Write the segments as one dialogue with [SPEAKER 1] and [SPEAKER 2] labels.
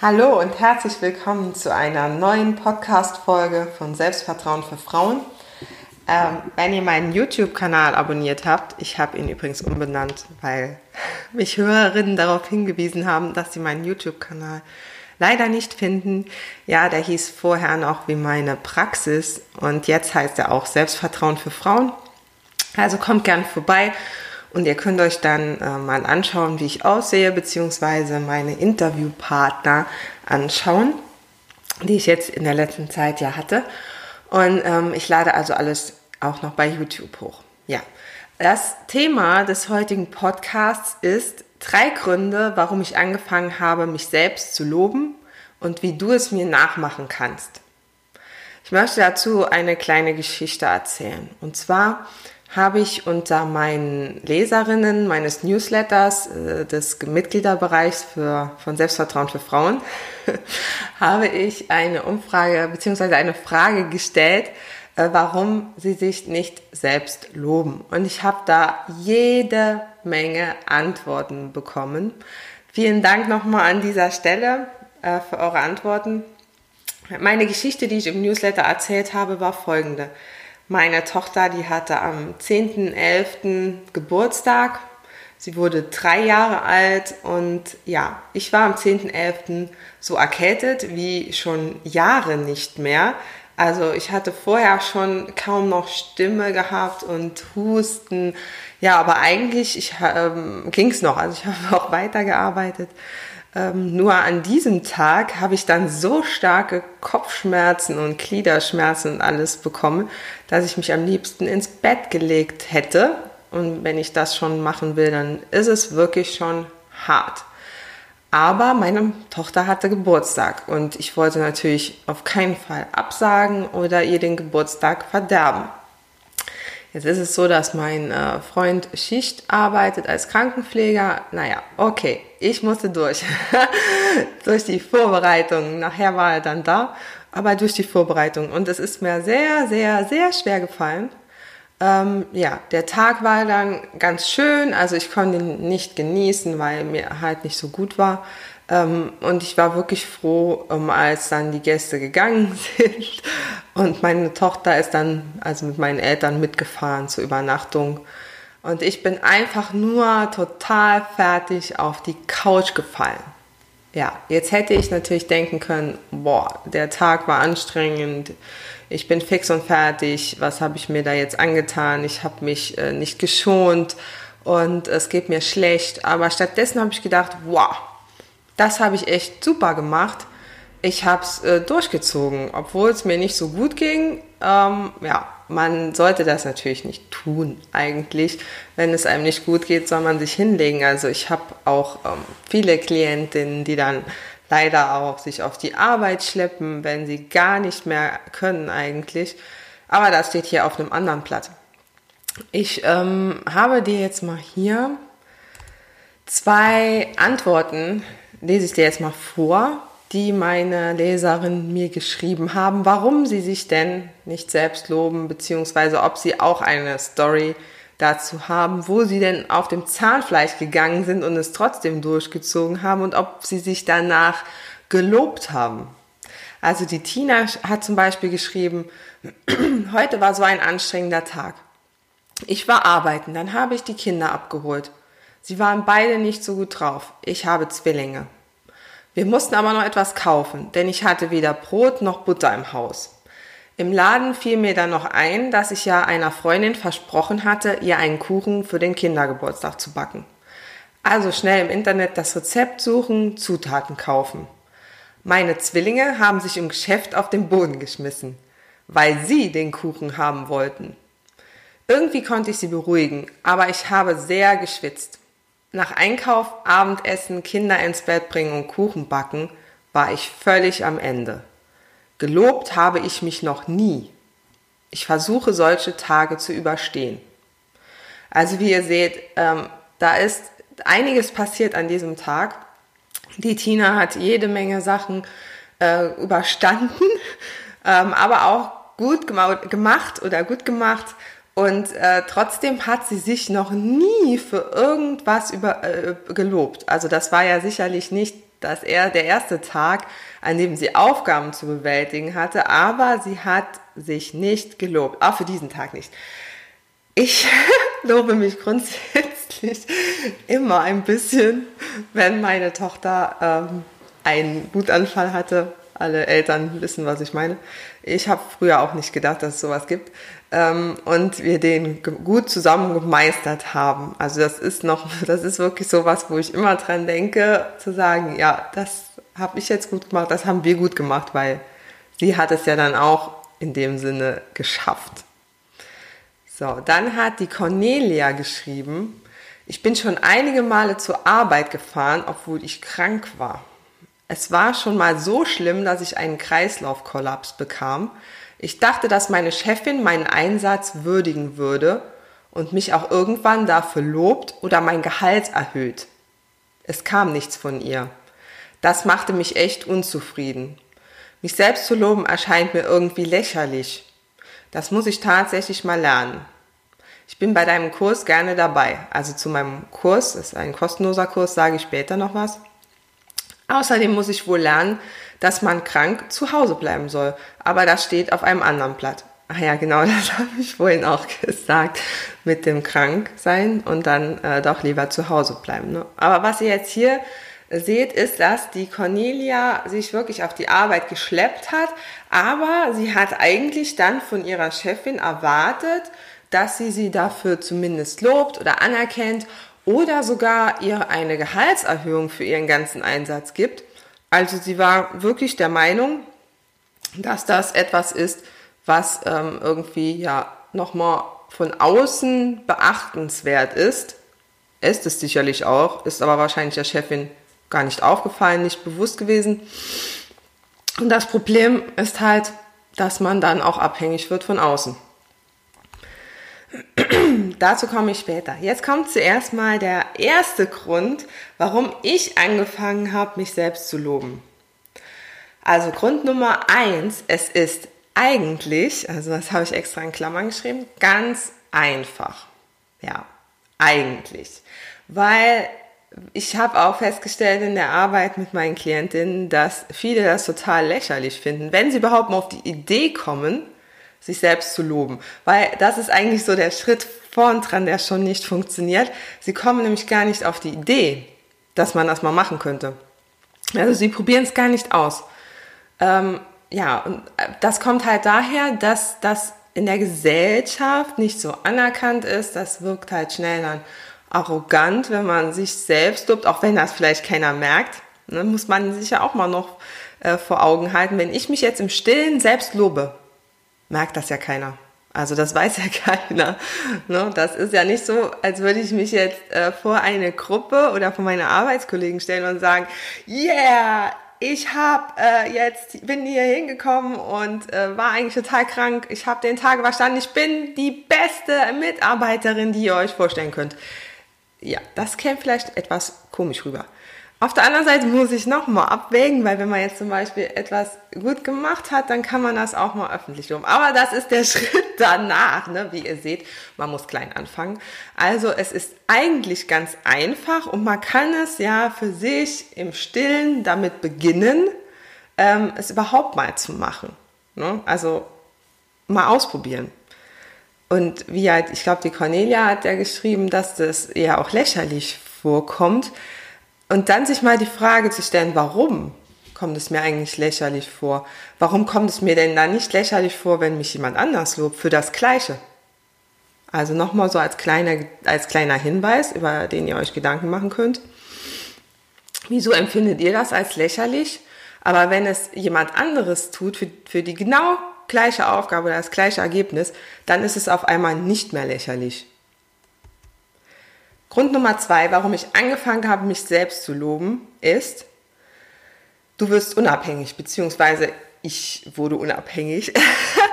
[SPEAKER 1] Hallo und herzlich willkommen zu einer neuen Podcast-Folge von Selbstvertrauen für Frauen. Ähm, wenn ihr meinen YouTube-Kanal abonniert habt, ich habe ihn übrigens umbenannt, weil mich Hörerinnen darauf hingewiesen haben, dass sie meinen YouTube-Kanal leider nicht finden. Ja, der hieß vorher noch wie meine Praxis und jetzt heißt er auch Selbstvertrauen für Frauen. Also kommt gern vorbei und ihr könnt euch dann äh, mal anschauen, wie ich aussehe, beziehungsweise meine Interviewpartner anschauen, die ich jetzt in der letzten Zeit ja hatte. Und ähm, ich lade also alles auch noch bei YouTube hoch. Ja, das Thema des heutigen Podcasts ist drei Gründe, warum ich angefangen habe, mich selbst zu loben und wie du es mir nachmachen kannst. Ich möchte dazu eine kleine Geschichte erzählen. Und zwar habe ich unter meinen Leserinnen meines Newsletters äh, des Mitgliederbereichs für, von Selbstvertrauen für Frauen, habe ich eine Umfrage bzw. eine Frage gestellt, äh, warum sie sich nicht selbst loben. Und ich habe da jede Menge Antworten bekommen. Vielen Dank nochmal an dieser Stelle äh, für eure Antworten. Meine Geschichte, die ich im Newsletter erzählt habe, war folgende. Meine Tochter, die hatte am 10.11. Geburtstag. Sie wurde drei Jahre alt und ja, ich war am 10.11. so erkältet wie schon Jahre nicht mehr. Also ich hatte vorher schon kaum noch Stimme gehabt und Husten. Ja, aber eigentlich ich, ähm, ging es noch. Also ich habe auch weitergearbeitet. Ähm, nur an diesem Tag habe ich dann so starke Kopfschmerzen und Gliederschmerzen und alles bekommen, dass ich mich am liebsten ins Bett gelegt hätte. Und wenn ich das schon machen will, dann ist es wirklich schon hart. Aber meine Tochter hatte Geburtstag und ich wollte natürlich auf keinen Fall absagen oder ihr den Geburtstag verderben. Jetzt ist es so, dass mein äh, Freund Schicht arbeitet als Krankenpfleger. Naja, okay, ich musste durch. durch die Vorbereitung. Nachher war er dann da, aber durch die Vorbereitung. Und es ist mir sehr, sehr, sehr schwer gefallen. Ähm, ja, der Tag war dann ganz schön. Also ich konnte ihn nicht genießen, weil mir halt nicht so gut war. Ähm, und ich war wirklich froh, um, als dann die Gäste gegangen sind. Und meine Tochter ist dann also mit meinen Eltern mitgefahren zur Übernachtung. Und ich bin einfach nur total fertig auf die Couch gefallen. Ja, jetzt hätte ich natürlich denken können, boah, der Tag war anstrengend, ich bin fix und fertig, was habe ich mir da jetzt angetan, ich habe mich äh, nicht geschont und es geht mir schlecht. Aber stattdessen habe ich gedacht, wow, das habe ich echt super gemacht. Ich habe es äh, durchgezogen, obwohl es mir nicht so gut ging. Ähm, ja, man sollte das natürlich nicht tun eigentlich. Wenn es einem nicht gut geht, soll man sich hinlegen. Also ich habe auch ähm, viele Klientinnen, die dann leider auch sich auf die Arbeit schleppen, wenn sie gar nicht mehr können eigentlich. Aber das steht hier auf einem anderen Blatt. Ich ähm, habe dir jetzt mal hier zwei Antworten lese ich dir jetzt mal vor, die meine Leserinnen mir geschrieben haben, warum sie sich denn nicht selbst loben, beziehungsweise ob sie auch eine Story dazu haben, wo sie denn auf dem Zahnfleisch gegangen sind und es trotzdem durchgezogen haben und ob sie sich danach gelobt haben. Also die Tina hat zum Beispiel geschrieben, heute war so ein anstrengender Tag. Ich war arbeiten, dann habe ich die Kinder abgeholt. Sie waren beide nicht so gut drauf. Ich habe Zwillinge. Wir mussten aber noch etwas kaufen, denn ich hatte weder Brot noch Butter im Haus. Im Laden fiel mir dann noch ein, dass ich ja einer Freundin versprochen hatte, ihr einen Kuchen für den Kindergeburtstag zu backen. Also schnell im Internet das Rezept suchen, Zutaten kaufen. Meine Zwillinge haben sich im Geschäft auf den Boden geschmissen, weil sie den Kuchen haben wollten. Irgendwie konnte ich sie beruhigen, aber ich habe sehr geschwitzt. Nach Einkauf, Abendessen, Kinder ins Bett bringen und Kuchen backen war ich völlig am Ende. Gelobt habe ich mich noch nie. Ich versuche solche Tage zu überstehen. Also wie ihr seht, ähm, da ist einiges passiert an diesem Tag. Die Tina hat jede Menge Sachen äh, überstanden, ähm, aber auch gut gemacht oder gut gemacht. Und äh, trotzdem hat sie sich noch nie für irgendwas über, äh, gelobt. Also das war ja sicherlich nicht dass er der erste Tag, an dem sie Aufgaben zu bewältigen hatte, aber sie hat sich nicht gelobt, auch für diesen Tag nicht. Ich lobe mich grundsätzlich immer ein bisschen, wenn meine Tochter ähm, einen Wutanfall hatte. Alle Eltern wissen, was ich meine. Ich habe früher auch nicht gedacht, dass es sowas gibt. Ähm, und wir den gut zusammen gemeistert haben. Also das ist noch, das ist wirklich sowas, wo ich immer dran denke, zu sagen, ja, das habe ich jetzt gut gemacht, das haben wir gut gemacht, weil sie hat es ja dann auch in dem Sinne geschafft. So, dann hat die Cornelia geschrieben, ich bin schon einige Male zur Arbeit gefahren, obwohl ich krank war. Es war schon mal so schlimm, dass ich einen Kreislaufkollaps bekam. Ich dachte, dass meine Chefin meinen Einsatz würdigen würde und mich auch irgendwann dafür lobt oder mein Gehalt erhöht. Es kam nichts von ihr. Das machte mich echt unzufrieden. Mich selbst zu loben erscheint mir irgendwie lächerlich. Das muss ich tatsächlich mal lernen. Ich bin bei deinem Kurs gerne dabei. Also zu meinem Kurs, ist ein kostenloser Kurs, sage ich später noch was. Außerdem muss ich wohl lernen, dass man krank zu Hause bleiben soll. Aber das steht auf einem anderen Blatt. Ach ja, genau, das habe ich vorhin auch gesagt mit dem Kranksein und dann äh, doch lieber zu Hause bleiben. Ne? Aber was ihr jetzt hier seht, ist, dass die Cornelia sich wirklich auf die Arbeit geschleppt hat, aber sie hat eigentlich dann von ihrer Chefin erwartet, dass sie sie dafür zumindest lobt oder anerkennt oder sogar ihr eine Gehaltserhöhung für ihren ganzen Einsatz gibt. Also sie war wirklich der Meinung, dass das etwas ist, was ähm, irgendwie ja nochmal von außen beachtenswert ist. Ist es sicherlich auch, ist aber wahrscheinlich der Chefin gar nicht aufgefallen, nicht bewusst gewesen. Und das Problem ist halt, dass man dann auch abhängig wird von außen. Dazu komme ich später. Jetzt kommt zuerst mal der erste Grund, warum ich angefangen habe, mich selbst zu loben. Also Grund Nummer eins, es ist eigentlich, also das habe ich extra in Klammern geschrieben, ganz einfach. Ja, eigentlich. Weil ich habe auch festgestellt in der Arbeit mit meinen Klientinnen, dass viele das total lächerlich finden, wenn sie überhaupt mal auf die Idee kommen, sich selbst zu loben. Weil das ist eigentlich so der Schritt vorn dran, der schon nicht funktioniert. Sie kommen nämlich gar nicht auf die Idee, dass man das mal machen könnte. Also sie probieren es gar nicht aus. Ähm, ja, und äh, das kommt halt daher, dass das in der Gesellschaft nicht so anerkannt ist. Das wirkt halt schnell dann arrogant, wenn man sich selbst lobt, auch wenn das vielleicht keiner merkt. Ne, muss man sich ja auch mal noch äh, vor Augen halten. Wenn ich mich jetzt im Stillen selbst lobe, merkt das ja keiner. Also das weiß ja keiner. Ne? Das ist ja nicht so, als würde ich mich jetzt äh, vor eine Gruppe oder vor meine Arbeitskollegen stellen und sagen, yeah, ich hab äh, jetzt bin hier hingekommen und äh, war eigentlich total krank. Ich habe den Tag überstanden. Ich bin die beste Mitarbeiterin, die ihr euch vorstellen könnt. Ja, das käme vielleicht etwas komisch rüber. Auf der anderen Seite muss ich nochmal abwägen, weil wenn man jetzt zum Beispiel etwas gut gemacht hat, dann kann man das auch mal öffentlich loben. Aber das ist der Schritt danach, ne? wie ihr seht, man muss klein anfangen. Also es ist eigentlich ganz einfach und man kann es ja für sich im Stillen damit beginnen, ähm, es überhaupt mal zu machen. Ne? Also mal ausprobieren. Und wie halt, ich glaube, die Cornelia hat ja geschrieben, dass das eher auch lächerlich vorkommt. Und dann sich mal die Frage zu stellen, warum kommt es mir eigentlich lächerlich vor? Warum kommt es mir denn dann nicht lächerlich vor, wenn mich jemand anders lobt für das Gleiche? Also nochmal so als kleiner, als kleiner Hinweis, über den ihr euch Gedanken machen könnt. Wieso empfindet ihr das als lächerlich? Aber wenn es jemand anderes tut für, für die genau gleiche Aufgabe oder das gleiche Ergebnis, dann ist es auf einmal nicht mehr lächerlich. Grund Nummer zwei, warum ich angefangen habe, mich selbst zu loben, ist, du wirst unabhängig, beziehungsweise ich wurde unabhängig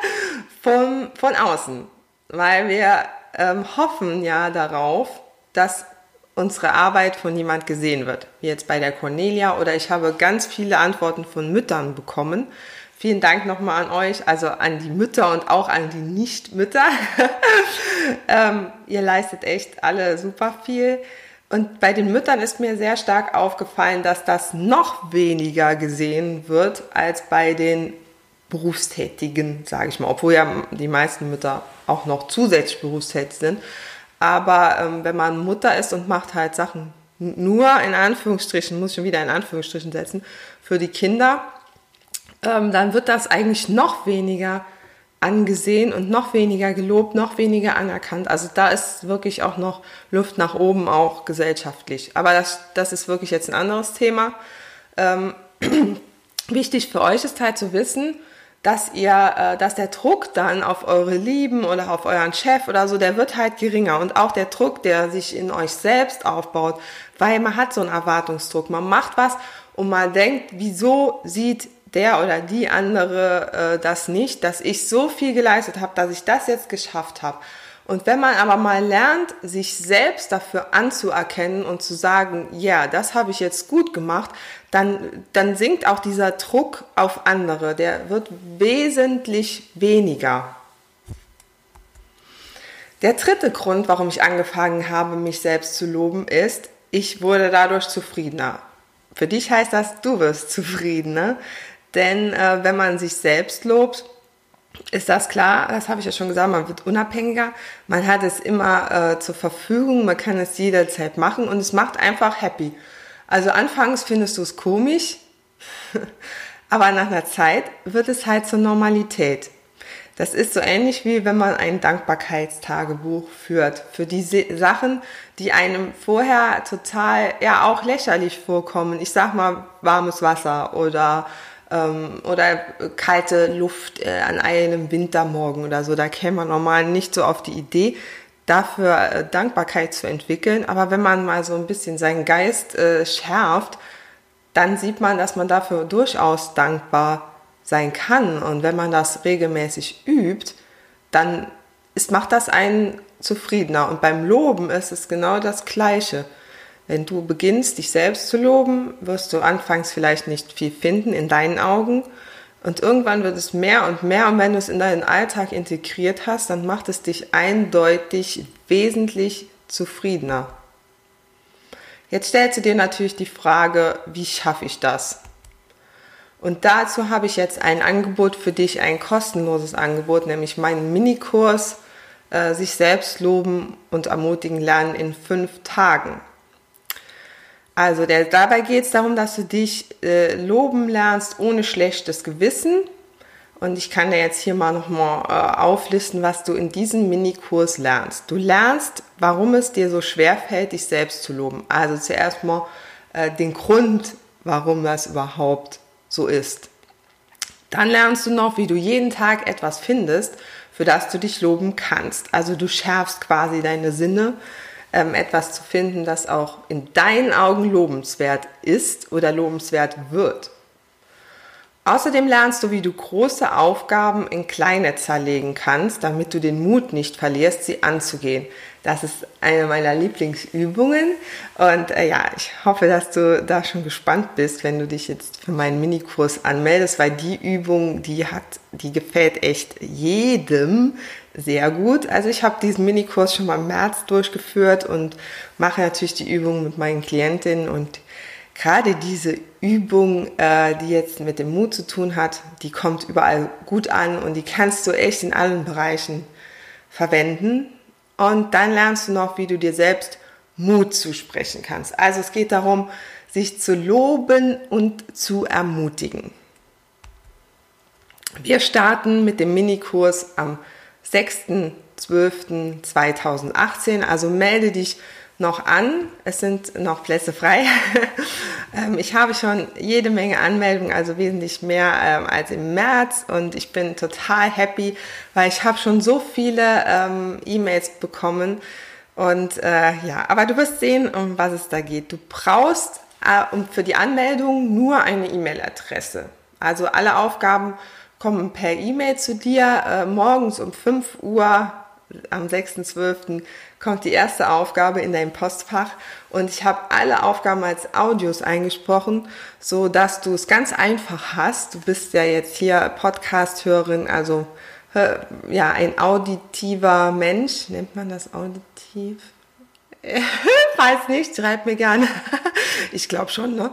[SPEAKER 1] von, von außen, weil wir ähm, hoffen ja darauf, dass unsere Arbeit von jemand gesehen wird, wie jetzt bei der Cornelia oder ich habe ganz viele Antworten von Müttern bekommen. Vielen Dank nochmal an euch, also an die Mütter und auch an die Nicht-Mütter. ähm, ihr leistet echt alle super viel. Und bei den Müttern ist mir sehr stark aufgefallen, dass das noch weniger gesehen wird als bei den Berufstätigen, sage ich mal, obwohl ja die meisten Mütter auch noch zusätzlich berufstätig sind. Aber ähm, wenn man Mutter ist und macht halt Sachen nur in Anführungsstrichen, muss ich schon wieder in Anführungsstrichen setzen, für die Kinder, ähm, dann wird das eigentlich noch weniger angesehen und noch weniger gelobt, noch weniger anerkannt. Also da ist wirklich auch noch Luft nach oben, auch gesellschaftlich. Aber das, das ist wirklich jetzt ein anderes Thema. Ähm, wichtig für euch ist halt zu wissen, dass ihr, äh, dass der Druck dann auf eure Lieben oder auf euren Chef oder so, der wird halt geringer und auch der Druck, der sich in euch selbst aufbaut, weil man hat so einen Erwartungsdruck. Man macht was und man denkt, wieso sieht der oder die andere äh, das nicht, dass ich so viel geleistet habe, dass ich das jetzt geschafft habe. Und wenn man aber mal lernt, sich selbst dafür anzuerkennen und zu sagen, ja, das habe ich jetzt gut gemacht, dann, dann sinkt auch dieser Druck auf andere. Der wird wesentlich weniger. Der dritte Grund, warum ich angefangen habe, mich selbst zu loben, ist, ich wurde dadurch zufriedener. Für dich heißt das, du wirst zufriedener. Denn äh, wenn man sich selbst lobt, ist das klar, das habe ich ja schon gesagt, man wird unabhängiger, man hat es immer äh, zur Verfügung, man kann es jederzeit machen und es macht einfach happy. Also anfangs findest du es komisch, aber nach einer Zeit wird es halt zur Normalität. Das ist so ähnlich wie wenn man ein Dankbarkeitstagebuch führt für die Sachen, die einem vorher total ja auch lächerlich vorkommen. Ich sag mal warmes Wasser oder ähm, oder kalte Luft äh, an einem Wintermorgen oder so. Da käme man normal nicht so auf die Idee, dafür äh, Dankbarkeit zu entwickeln. Aber wenn man mal so ein bisschen seinen Geist äh, schärft, dann sieht man, dass man dafür durchaus dankbar sein kann. Und wenn man das regelmäßig übt, dann ist, macht das einen zufriedener. Und beim Loben ist es genau das Gleiche. Wenn du beginnst, dich selbst zu loben, wirst du anfangs vielleicht nicht viel finden in deinen Augen. Und irgendwann wird es mehr und mehr. Und wenn du es in deinen Alltag integriert hast, dann macht es dich eindeutig wesentlich zufriedener. Jetzt stellst du dir natürlich die Frage, wie schaffe ich das? Und dazu habe ich jetzt ein Angebot für dich, ein kostenloses Angebot, nämlich meinen Minikurs, äh, sich selbst loben und ermutigen lernen in fünf Tagen. Also der, dabei geht es darum, dass du dich äh, loben lernst ohne schlechtes Gewissen. Und ich kann dir jetzt hier mal nochmal äh, auflisten, was du in diesem Minikurs lernst. Du lernst, warum es dir so schwer fällt, dich selbst zu loben. Also zuerst mal äh, den Grund, warum das überhaupt so ist. Dann lernst du noch, wie du jeden Tag etwas findest, für das du dich loben kannst. Also du schärfst quasi deine Sinne ähm, etwas zu finden, das auch in deinen Augen lobenswert ist oder lobenswert wird. Außerdem lernst du, wie du große Aufgaben in kleine zerlegen kannst, damit du den Mut nicht verlierst, sie anzugehen. Das ist eine meiner Lieblingsübungen und äh, ja, ich hoffe, dass du da schon gespannt bist, wenn du dich jetzt für meinen Minikurs anmeldest, weil die Übung, die hat, die gefällt echt jedem sehr gut. Also ich habe diesen Minikurs schon mal im März durchgeführt und mache natürlich die Übung mit meinen Klientinnen und gerade diese Übung, äh, die jetzt mit dem Mut zu tun hat, die kommt überall gut an und die kannst du echt in allen Bereichen verwenden. Und dann lernst du noch, wie du dir selbst Mut zusprechen kannst. Also es geht darum, sich zu loben und zu ermutigen. Wir starten mit dem Minikurs am 6.12.2018. Also melde dich noch an. Es sind noch Plätze frei. Ähm, ich habe schon jede Menge Anmeldungen, also wesentlich mehr ähm, als im März. Und ich bin total happy, weil ich habe schon so viele ähm, E-Mails bekommen. Und äh, ja, aber du wirst sehen, um was es da geht. Du brauchst äh, für die Anmeldung nur eine E-Mail-Adresse. Also alle Aufgaben kommen per E-Mail zu dir. Äh, morgens um 5 Uhr am 6.12. kommt die erste Aufgabe in dein Postfach und ich habe alle Aufgaben als Audios eingesprochen, so dass du es ganz einfach hast. Du bist ja jetzt hier Podcast-Hörerin, also ja, ein auditiver Mensch. Nennt man das auditiv? Weiß nicht, schreib mir gerne. ich glaube schon, ne?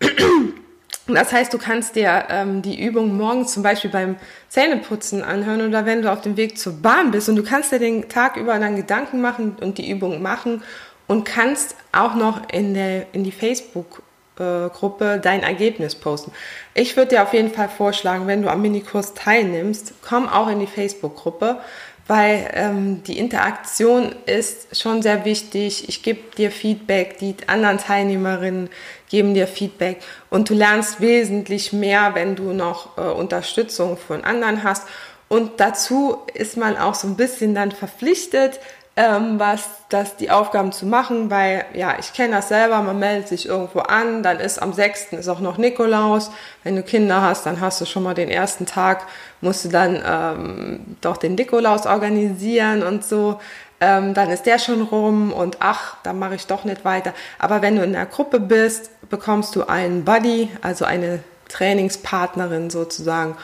[SPEAKER 1] Das heißt, du kannst dir ähm, die Übung morgens zum Beispiel beim Zähneputzen anhören oder wenn du auf dem Weg zur Bahn bist und du kannst dir den Tag über dann Gedanken machen und die Übung machen und kannst auch noch in, der, in die Facebook-Gruppe dein Ergebnis posten. Ich würde dir auf jeden Fall vorschlagen, wenn du am Minikurs teilnimmst, komm auch in die Facebook-Gruppe, weil ähm, die Interaktion ist schon sehr wichtig. Ich gebe dir Feedback, die anderen Teilnehmerinnen geben dir Feedback und du lernst wesentlich mehr, wenn du noch äh, Unterstützung von anderen hast. Und dazu ist man auch so ein bisschen dann verpflichtet, ähm, was das die Aufgaben zu machen, weil ja, ich kenne das selber, man meldet sich irgendwo an, dann ist am 6. ist auch noch Nikolaus. Wenn du Kinder hast, dann hast du schon mal den ersten Tag, musst du dann ähm, doch den Nikolaus organisieren und so. Ähm, dann ist der schon rum und ach, dann mache ich doch nicht weiter. Aber wenn du in der Gruppe bist, bekommst du einen Buddy, also eine Trainingspartnerin sozusagen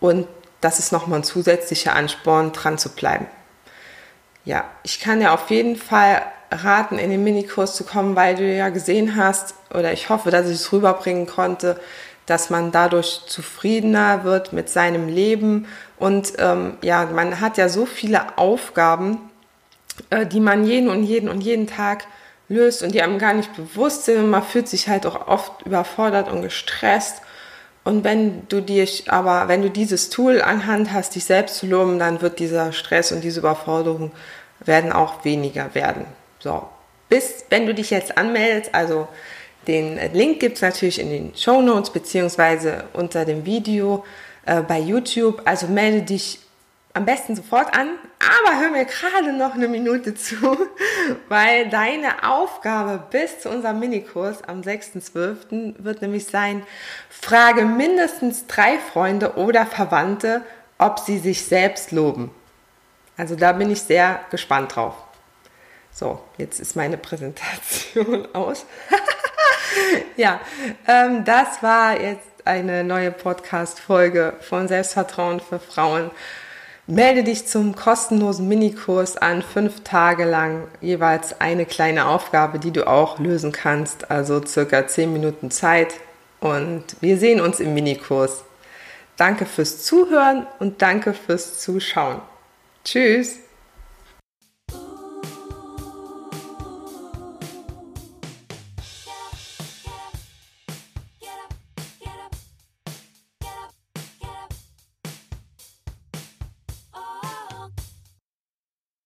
[SPEAKER 1] und das ist nochmal ein zusätzlicher Ansporn, dran zu bleiben ja, ich kann dir auf jeden Fall raten, in den Minikurs zu kommen, weil du ja gesehen hast, oder ich hoffe, dass ich es rüberbringen konnte, dass man dadurch zufriedener wird mit seinem Leben. Und ähm, ja, man hat ja so viele Aufgaben, äh, die man jeden und jeden und jeden Tag löst und die einem gar nicht bewusst sind. Man fühlt sich halt auch oft überfordert und gestresst. Und wenn du dich aber, wenn du dieses Tool anhand hast, dich selbst zu loben, dann wird dieser Stress und diese Überforderung werden auch weniger werden. So, bis wenn du dich jetzt anmeldest, also den Link gibt es natürlich in den Show Notes beziehungsweise unter dem Video äh, bei YouTube. Also melde dich am besten sofort an, aber hör mir gerade noch eine Minute zu, weil deine Aufgabe bis zu unserem Minikurs am 6.12. wird nämlich sein, frage mindestens drei Freunde oder Verwandte, ob sie sich selbst loben. Also da bin ich sehr gespannt drauf. So, jetzt ist meine Präsentation aus. ja, ähm, das war jetzt eine neue Podcast-Folge von Selbstvertrauen für Frauen. Melde dich zum kostenlosen Minikurs an, fünf Tage lang jeweils eine kleine Aufgabe, die du auch lösen kannst, also circa zehn Minuten Zeit. Und wir sehen uns im Minikurs. Danke fürs Zuhören und danke fürs Zuschauen. Tschüss.